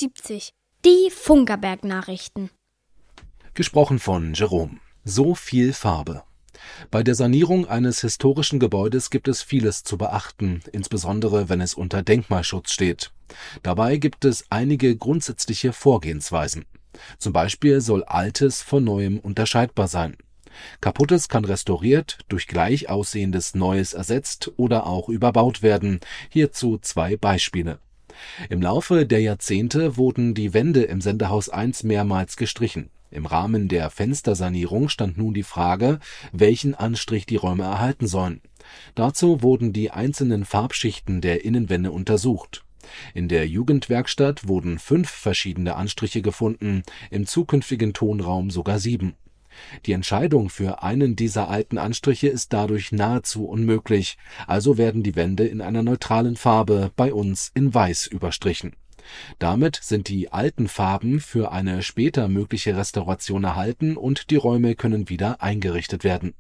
370. Die Funkerberg-Nachrichten. Gesprochen von Jerome. So viel Farbe. Bei der Sanierung eines historischen Gebäudes gibt es vieles zu beachten, insbesondere wenn es unter Denkmalschutz steht. Dabei gibt es einige grundsätzliche Vorgehensweisen. Zum Beispiel soll Altes von Neuem unterscheidbar sein. Kaputtes kann restauriert, durch gleich aussehendes Neues ersetzt oder auch überbaut werden. Hierzu zwei Beispiele. Im Laufe der Jahrzehnte wurden die Wände im Sendehaus 1 mehrmals gestrichen. Im Rahmen der Fenstersanierung stand nun die Frage, welchen Anstrich die Räume erhalten sollen. Dazu wurden die einzelnen Farbschichten der Innenwände untersucht. In der Jugendwerkstatt wurden fünf verschiedene Anstriche gefunden, im zukünftigen Tonraum sogar sieben. Die Entscheidung für einen dieser alten Anstriche ist dadurch nahezu unmöglich, also werden die Wände in einer neutralen Farbe, bei uns in Weiß, überstrichen. Damit sind die alten Farben für eine später mögliche Restauration erhalten und die Räume können wieder eingerichtet werden.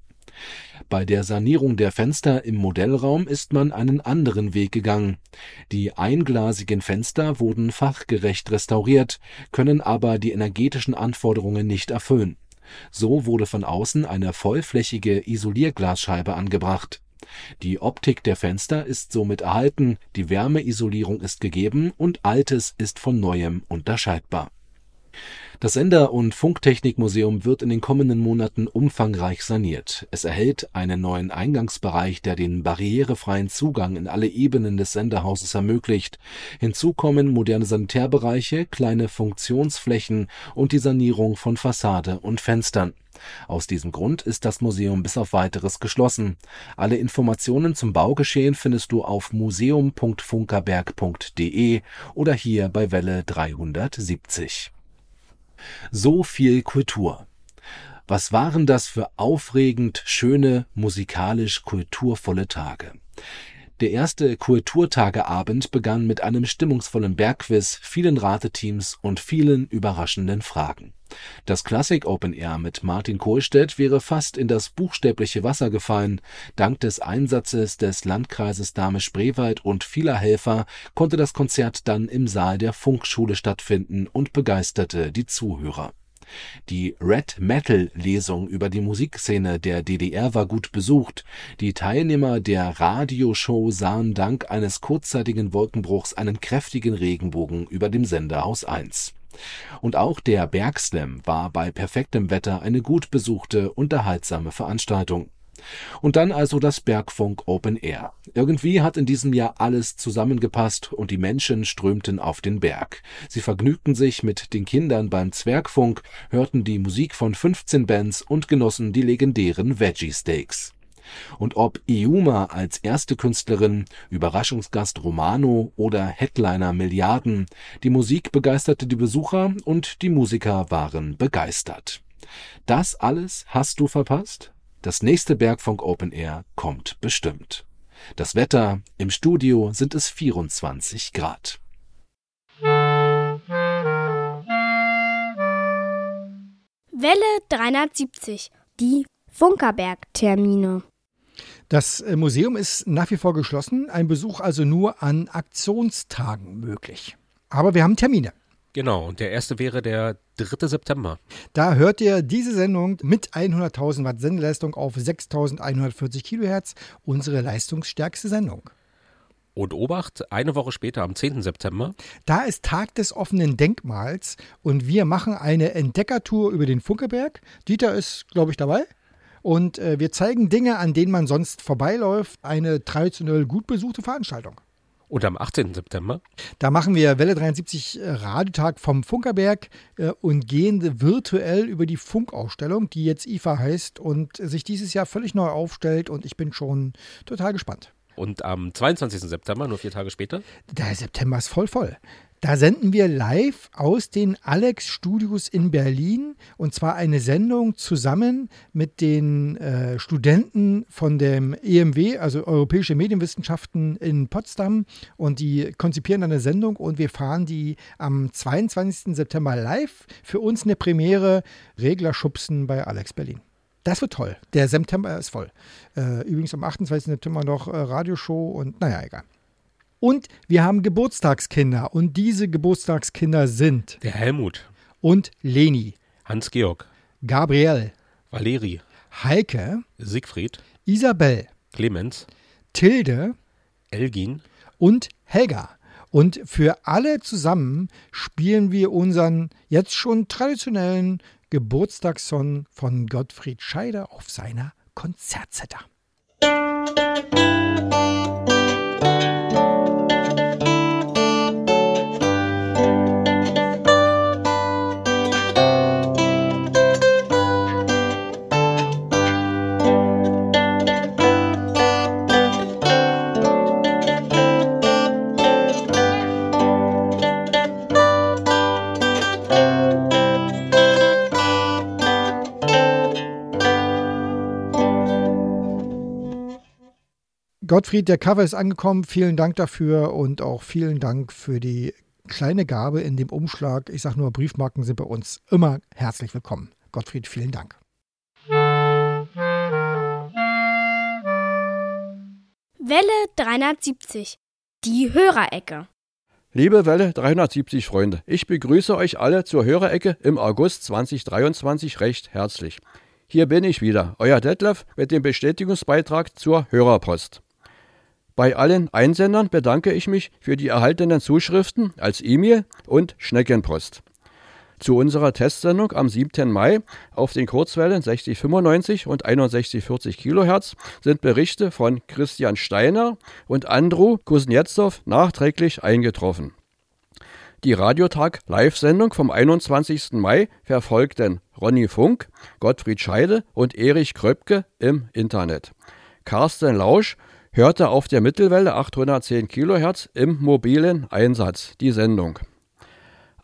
Bei der Sanierung der Fenster im Modellraum ist man einen anderen Weg gegangen. Die einglasigen Fenster wurden fachgerecht restauriert, können aber die energetischen Anforderungen nicht erfüllen. So wurde von außen eine vollflächige Isolierglasscheibe angebracht. Die Optik der Fenster ist somit erhalten, die Wärmeisolierung ist gegeben und Altes ist von Neuem unterscheidbar. Das Sender- und Funktechnikmuseum wird in den kommenden Monaten umfangreich saniert. Es erhält einen neuen Eingangsbereich, der den barrierefreien Zugang in alle Ebenen des Senderhauses ermöglicht. Hinzu kommen moderne Sanitärbereiche, kleine Funktionsflächen und die Sanierung von Fassade und Fenstern. Aus diesem Grund ist das Museum bis auf weiteres geschlossen. Alle Informationen zum Baugeschehen findest du auf museum.funkerberg.de oder hier bei Welle 370. So viel Kultur. Was waren das für aufregend schöne, musikalisch kulturvolle Tage? Der erste Kulturtageabend begann mit einem stimmungsvollen Bergquiz, vielen Rateteams und vielen überraschenden Fragen. Das Classic Open Air mit Martin Kohlstedt wäre fast in das buchstäbliche Wasser gefallen. Dank des Einsatzes des Landkreises Dahme-Spreewald und vieler Helfer konnte das Konzert dann im Saal der Funkschule stattfinden und begeisterte die Zuhörer. Die Red Metal Lesung über die Musikszene der DDR war gut besucht. Die Teilnehmer der Radioshow sahen dank eines kurzzeitigen Wolkenbruchs einen kräftigen Regenbogen über dem Senderhaus 1. Und auch der Bergslam war bei perfektem Wetter eine gut besuchte, unterhaltsame Veranstaltung. Und dann also das Bergfunk Open Air. Irgendwie hat in diesem Jahr alles zusammengepasst und die Menschen strömten auf den Berg. Sie vergnügten sich mit den Kindern beim Zwergfunk, hörten die Musik von 15 Bands und genossen die legendären Veggie Steaks. Und ob Iuma als erste Künstlerin, Überraschungsgast Romano oder Headliner Milliarden, die Musik begeisterte die Besucher und die Musiker waren begeistert. Das alles hast du verpasst? Das nächste Bergfunk Open Air kommt bestimmt. Das Wetter im Studio sind es 24 Grad. Welle 370. Die Funkerberg-Termine. Das äh, Museum ist nach wie vor geschlossen, ein Besuch also nur an Aktionstagen möglich. Aber wir haben Termine. Genau, und der erste wäre der 3. September. Da hört ihr diese Sendung mit 100.000 Watt Sendeleistung auf 6.140 Kilohertz, unsere leistungsstärkste Sendung. Und Obacht, eine Woche später, am 10. September. Da ist Tag des offenen Denkmals und wir machen eine Entdeckertour über den Funkeberg. Dieter ist, glaube ich, dabei. Und äh, wir zeigen Dinge, an denen man sonst vorbeiläuft. Eine traditionell gut besuchte Veranstaltung. Und am 18. September. Da machen wir Welle 73 äh, Radiotag vom Funkerberg äh, und gehen virtuell über die Funkausstellung, die jetzt IFA heißt und sich dieses Jahr völlig neu aufstellt. Und ich bin schon total gespannt. Und am 22. September, nur vier Tage später. Der September ist voll voll. Da senden wir live aus den Alex Studios in Berlin und zwar eine Sendung zusammen mit den äh, Studenten von dem EMW, also Europäische Medienwissenschaften in Potsdam und die konzipieren eine Sendung und wir fahren die am 22. September live. Für uns eine Premiere, Regler schubsen bei Alex Berlin. Das wird toll. Der September ist voll. Äh, übrigens am 28. September noch äh, Radioshow und naja, egal. Und wir haben Geburtstagskinder. Und diese Geburtstagskinder sind Der Helmut, und Leni, Hans-Georg, Gabriel, Valeri, Heike, Siegfried, Isabel, Clemens, Tilde. Elgin, und Helga. Und für alle zusammen spielen wir unseren jetzt schon traditionellen Geburtstagssong von Gottfried Scheider auf seiner Konzertzette. Gottfried, der Cover ist angekommen. Vielen Dank dafür und auch vielen Dank für die kleine Gabe in dem Umschlag. Ich sage nur, Briefmarken sind bei uns immer herzlich willkommen. Gottfried, vielen Dank. Welle 370. Die Hörerecke. Liebe Welle 370 Freunde, ich begrüße euch alle zur Hörerecke im August 2023 recht herzlich. Hier bin ich wieder, euer Detlef mit dem Bestätigungsbeitrag zur Hörerpost. Bei allen Einsendern bedanke ich mich für die erhaltenen Zuschriften als E-Mail und Schneckenpost. Zu unserer Testsendung am 7. Mai auf den Kurzwellen 6095 und 6140 kHz sind Berichte von Christian Steiner und Andrew Kuznetsov nachträglich eingetroffen. Die Radiotag Live-Sendung vom 21. Mai verfolgten Ronny Funk, Gottfried Scheide und Erich Kröpke im Internet. Carsten Lausch hörte auf der Mittelwelle 810 kHz im mobilen Einsatz die Sendung.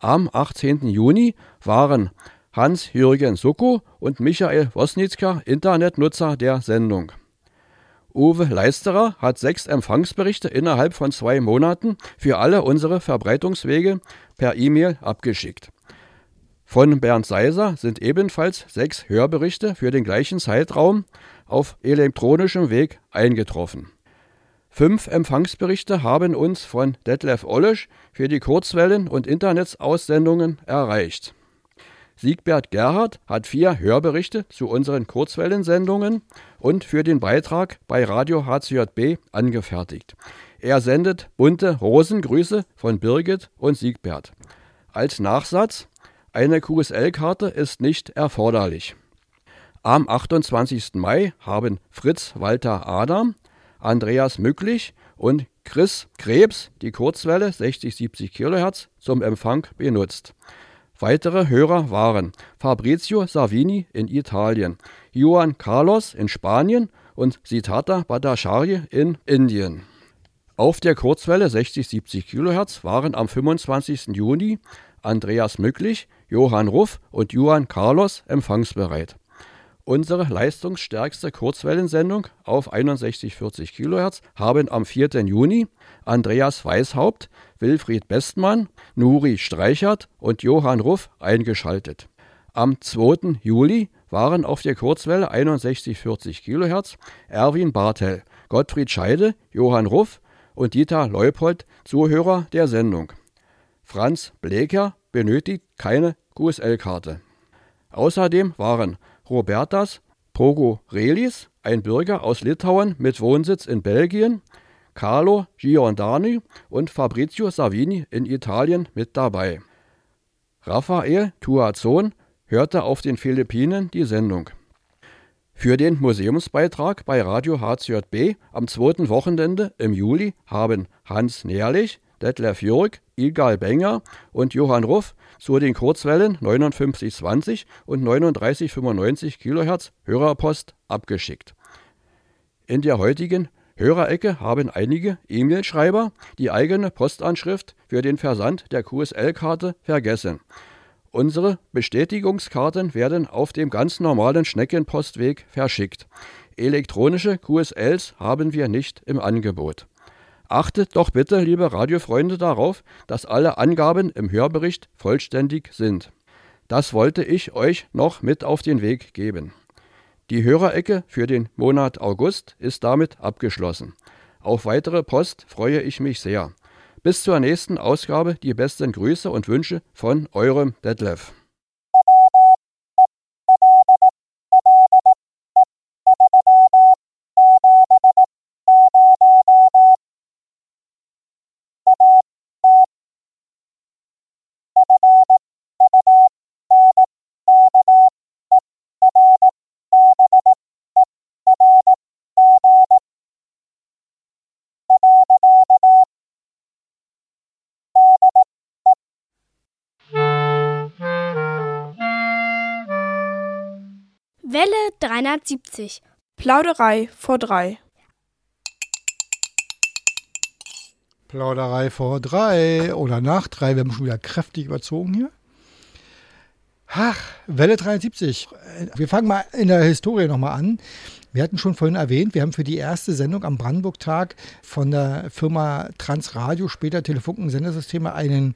Am 18. Juni waren Hans-Jürgen Sucko und Michael Wosnitzka Internetnutzer der Sendung. Uwe Leisterer hat sechs Empfangsberichte innerhalb von zwei Monaten für alle unsere Verbreitungswege per E-Mail abgeschickt. Von Bernd Seiser sind ebenfalls sechs Hörberichte für den gleichen Zeitraum auf elektronischem Weg eingetroffen. Fünf Empfangsberichte haben uns von Detlef Ollesch für die Kurzwellen- und Internetsaussendungen erreicht. Siegbert Gerhard hat vier Hörberichte zu unseren Kurzwellensendungen und für den Beitrag bei Radio HCJB angefertigt. Er sendet bunte Rosengrüße von Birgit und Siegbert. Als Nachsatz, eine QSL-Karte ist nicht erforderlich. Am 28. Mai haben Fritz Walter Adam, Andreas Mücklich und Chris Krebs die Kurzwelle 60-70 kHz zum Empfang benutzt. Weitere Hörer waren Fabrizio Savini in Italien, Juan Carlos in Spanien und Sitata Bhattacharya in Indien. Auf der Kurzwelle 60-70 kHz waren am 25. Juni Andreas Mücklich, Johann Ruff und Juan Carlos empfangsbereit. Unsere leistungsstärkste Kurzwellensendung auf 6140 kHz haben am 4. Juni Andreas Weishaupt, Wilfried Bestmann, Nuri Streichert und Johann Ruff eingeschaltet. Am 2. Juli waren auf der Kurzwelle 6140 kHz Erwin Bartel, Gottfried Scheide, Johann Ruff und Dieter Leupold Zuhörer der Sendung. Franz Bleker benötigt keine QSL-Karte. Außerdem waren Robertas Pogorelis, ein Bürger aus Litauen mit Wohnsitz in Belgien, Carlo Giordani und Fabrizio Savini in Italien mit dabei. Raphael Tuazon hörte auf den Philippinen die Sendung. Für den Museumsbeitrag bei Radio HCJB am zweiten Wochenende im Juli haben Hans Nährlich, Detlef Jürg, Igal Benger und Johann Ruff zu den Kurzwellen 5920 und 3995 kHz Hörerpost abgeschickt. In der heutigen Hörerecke haben einige E-Mail-Schreiber die eigene Postanschrift für den Versand der QSL-Karte vergessen. Unsere Bestätigungskarten werden auf dem ganz normalen Schneckenpostweg verschickt. Elektronische QSLs haben wir nicht im Angebot. Achtet doch bitte, liebe Radiofreunde, darauf, dass alle Angaben im Hörbericht vollständig sind. Das wollte ich euch noch mit auf den Weg geben. Die Hörerecke für den Monat August ist damit abgeschlossen. Auf weitere Post freue ich mich sehr. Bis zur nächsten Ausgabe die besten Grüße und Wünsche von eurem Detlef. 370. Plauderei vor drei. Plauderei vor drei oder nach drei. Wir haben schon wieder kräftig überzogen hier. Ach, Welle 73. Wir fangen mal in der Historie nochmal an. Wir hatten schon vorhin erwähnt, wir haben für die erste Sendung am Brandenburg-Tag von der Firma Transradio, später Telefunken Sendersysteme, einen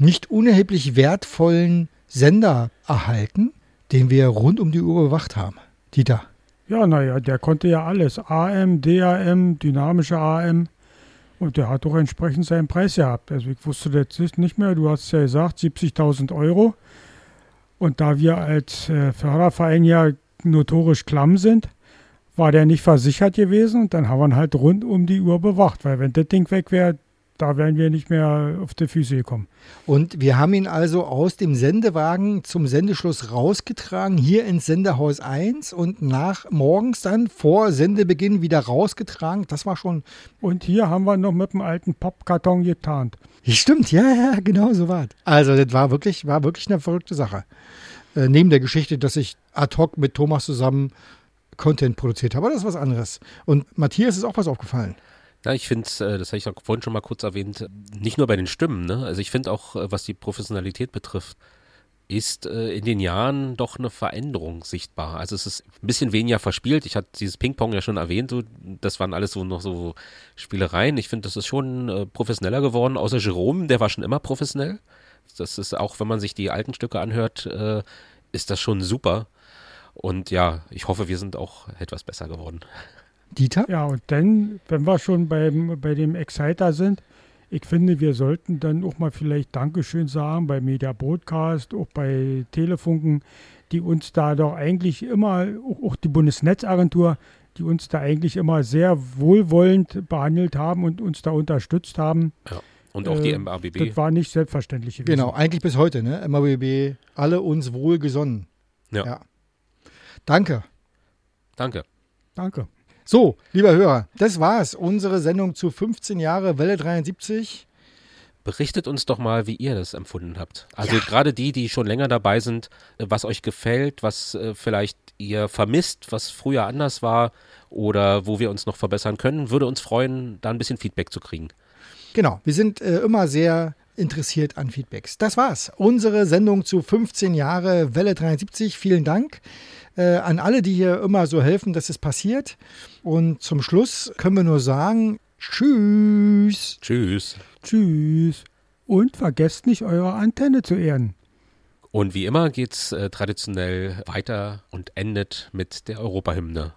nicht unerheblich wertvollen Sender erhalten, den wir rund um die Uhr bewacht haben. Dieter. Ja, naja, der konnte ja alles. AM, DAM, dynamische AM. Und der hat doch entsprechend seinen Preis gehabt. Also ich wusste das nicht mehr. Du hast ja gesagt, 70.000 Euro. Und da wir als äh, Förderverein ja notorisch klamm sind, war der nicht versichert gewesen. Und dann haben wir ihn halt rund um die Uhr bewacht. Weil wenn das Ding weg wäre, da wären wir nicht mehr auf die Füße gekommen. Und wir haben ihn also aus dem Sendewagen zum Sendeschluss rausgetragen, hier ins Sendehaus 1 und nach morgens dann vor Sendebeginn wieder rausgetragen. Das war schon. Und hier haben wir noch mit dem alten Pappkarton getarnt. Stimmt, ja, ja, genau so war es. Also, das war wirklich, war wirklich eine verrückte Sache. Äh, neben der Geschichte, dass ich ad hoc mit Thomas zusammen Content produziert habe. Aber das ist was anderes. Und Matthias ist auch was aufgefallen. Ja, ich finde, äh, das habe ich auch vorhin schon mal kurz erwähnt, nicht nur bei den Stimmen, ne? Also ich finde auch, äh, was die Professionalität betrifft, ist äh, in den Jahren doch eine Veränderung sichtbar. Also es ist ein bisschen weniger verspielt. Ich hatte dieses Ping-Pong ja schon erwähnt, so, das waren alles so noch so Spielereien. Ich finde, das ist schon professioneller geworden, außer Jerome, der war schon immer professionell. Das ist auch, wenn man sich die alten Stücke anhört, ist das schon super. Und ja, ich hoffe, wir sind auch etwas besser geworden. Dieter? Ja, und dann, wenn wir schon beim, bei dem Exciter sind, ich finde, wir sollten dann auch mal vielleicht Dankeschön sagen bei Media Broadcast, auch bei Telefunken, die uns da doch eigentlich immer, auch, die Bundesnetzagentur, die uns da eigentlich immer sehr wohlwollend behandelt haben und uns da unterstützt haben. Ja. Und auch die Äh, MABB. Das war nicht selbstverständlich gewesen. Genau, eigentlich bis heute, ne? MABB, alle uns wohlgesonnen. Ja. Danke. Danke. Danke. So, lieber Hörer, das war's. Unsere Sendung zu 15 Jahre Welle 73. Berichtet uns doch mal, wie ihr das empfunden habt. Also gerade die, die schon länger dabei sind, äh, was euch gefällt, was äh, vielleicht ihr vermisst, was früher anders war oder wo wir uns noch verbessern können, würde uns freuen, da ein bisschen Feedback zu kriegen. Genau, wir sind äh, immer sehr interessiert an Feedbacks. Das war's. Unsere Sendung zu 15 Jahre Welle 73. Vielen Dank äh, an alle, die hier immer so helfen, dass es passiert. Und zum Schluss können wir nur sagen, tschüss. Tschüss. Tschüss. Und vergesst nicht, eure Antenne zu ehren. Und wie immer geht's äh, traditionell weiter und endet mit der Europahymne.